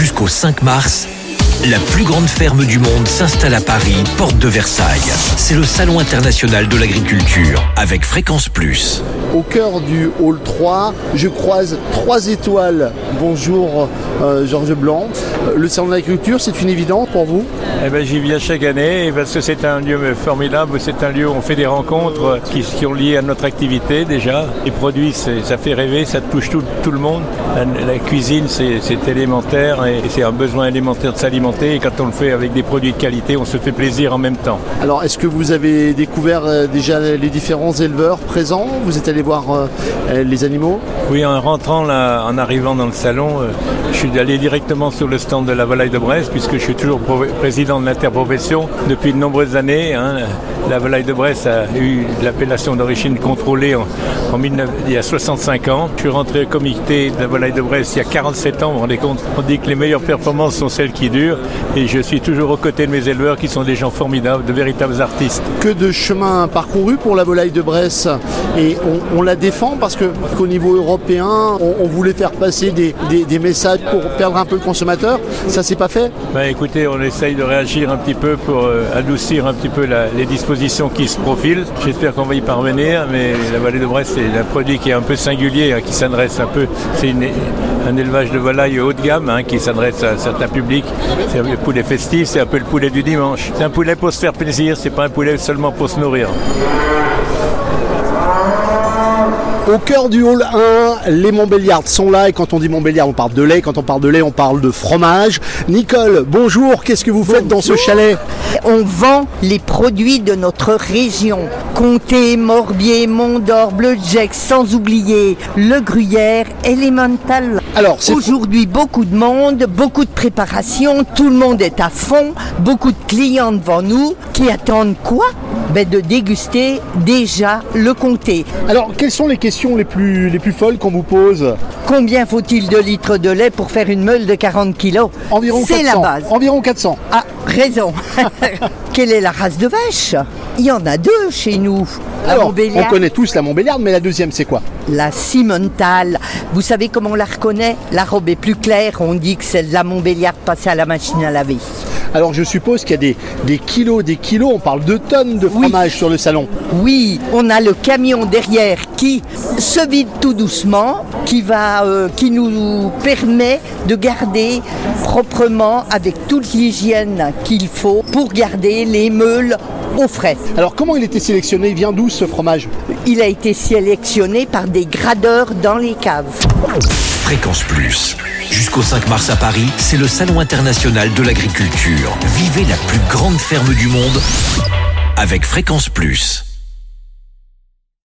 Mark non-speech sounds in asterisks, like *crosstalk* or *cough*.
Jusqu'au 5 mars, la plus grande ferme du monde s'installe à Paris, porte de Versailles. C'est le Salon international de l'agriculture avec Fréquence Plus. Au cœur du hall 3, je croise trois étoiles. Bonjour euh, Georges Blanc. Le salon de l'agriculture, c'est une évidence pour vous? Eh ben, j'y viens chaque année parce que c'est un lieu formidable. C'est un lieu où on fait des rencontres qui, qui sont liées à notre activité déjà. Les produits, ça fait rêver, ça touche tout, tout le monde. La, la cuisine, c'est c'est élémentaire et c'est un besoin élémentaire de s'alimenter. Et quand on le fait avec des produits de qualité, on se fait plaisir en même temps. Alors, est-ce que vous avez découvert euh, déjà les différents éleveurs présents? Vous êtes allé voir euh, euh, les animaux? Oui, en rentrant là, en arrivant dans le salon, je suis allé directement sur le stand de la volaille de Brest puisque je suis toujours président de l'interprofession depuis de nombreuses années. hein. La volaille de Brest a eu l'appellation d'origine contrôlée en, en 19 il y a 65 ans. Je suis rentré au comité de la volaille de Brest il y a 47 ans. Vous vous rendez compte? On dit que les meilleures performances sont celles qui durent et je suis toujours aux côtés de mes éleveurs qui sont des gens formidables, de véritables artistes. Que de chemin parcouru pour la volaille de Bresse et on, on la défend parce que qu'au niveau européen, on, on voulait faire passer des, des- des messages pour perdre un peu le consommateur. Ça, c'est pas fait Ben, écoutez, on essaye de réagir un petit peu pour euh, adoucir un petit peu la- les dispositions qui se profilent. J'espère qu'on va y parvenir, mais la vallée de Brest, c'est un produit qui est un peu singulier, hein, qui s'adresse un peu. C'est un élevage de volaille haut de gamme hein, qui s'adresse à certains publics. C'est le poulet festif, c'est un peu le poulet du dimanche. C'est un poulet pour se faire plaisir, c'est pas un poulet seulement pour se nourrir. Au cœur du hall 1, les Montbéliards sont là et quand on dit Montbéliard, on parle de lait. Quand on parle de lait, on parle de fromage. Nicole, bonjour. Qu'est-ce que vous faites dans ce chalet? On vend les produits de notre région. Comté, Morbier, Mont-d'Or, Bleu Jack, sans oublier le Gruyère, Elemental. Alors, Aujourd'hui, beaucoup de monde, beaucoup de préparation, tout le monde est à fond, beaucoup de clients devant nous qui attendent quoi? Ben De déguster déjà le comté. Alors, quelles sont les questions les plus, les plus folles qu'on vous pose Combien faut-il de litres de lait pour faire une meule de 40 kilos Environ C'est 400. la base. Environ 400. Ah, raison. *laughs* Quelle est la race de vache? Il y en a deux chez nous. La Alors, on connaît tous la Montbéliarde, mais la deuxième, c'est quoi? La Simmental. Vous savez comment on la reconnaît? La robe est plus claire. On dit que c'est de la Montbéliard passée à la machine à laver. Alors, je suppose qu'il y a des, des kilos, des kilos, on parle de tonnes de Oui. fromage sur le salon. Oui, on a le camion derrière qui se vide tout doucement, qui va, euh, qui nous permet de garder proprement avec toute l'hygiène qu'il faut pour garder les meules au frais. Alors, comment il était sélectionné? Il vient d'où ce fromage? Il a été sélectionné par des gradeurs dans les caves. Fréquence Plus. Jusqu'au 5 mars à Paris, c'est le Salon international de l'agriculture. Vivez la plus grande ferme du monde avec Fréquence Plus.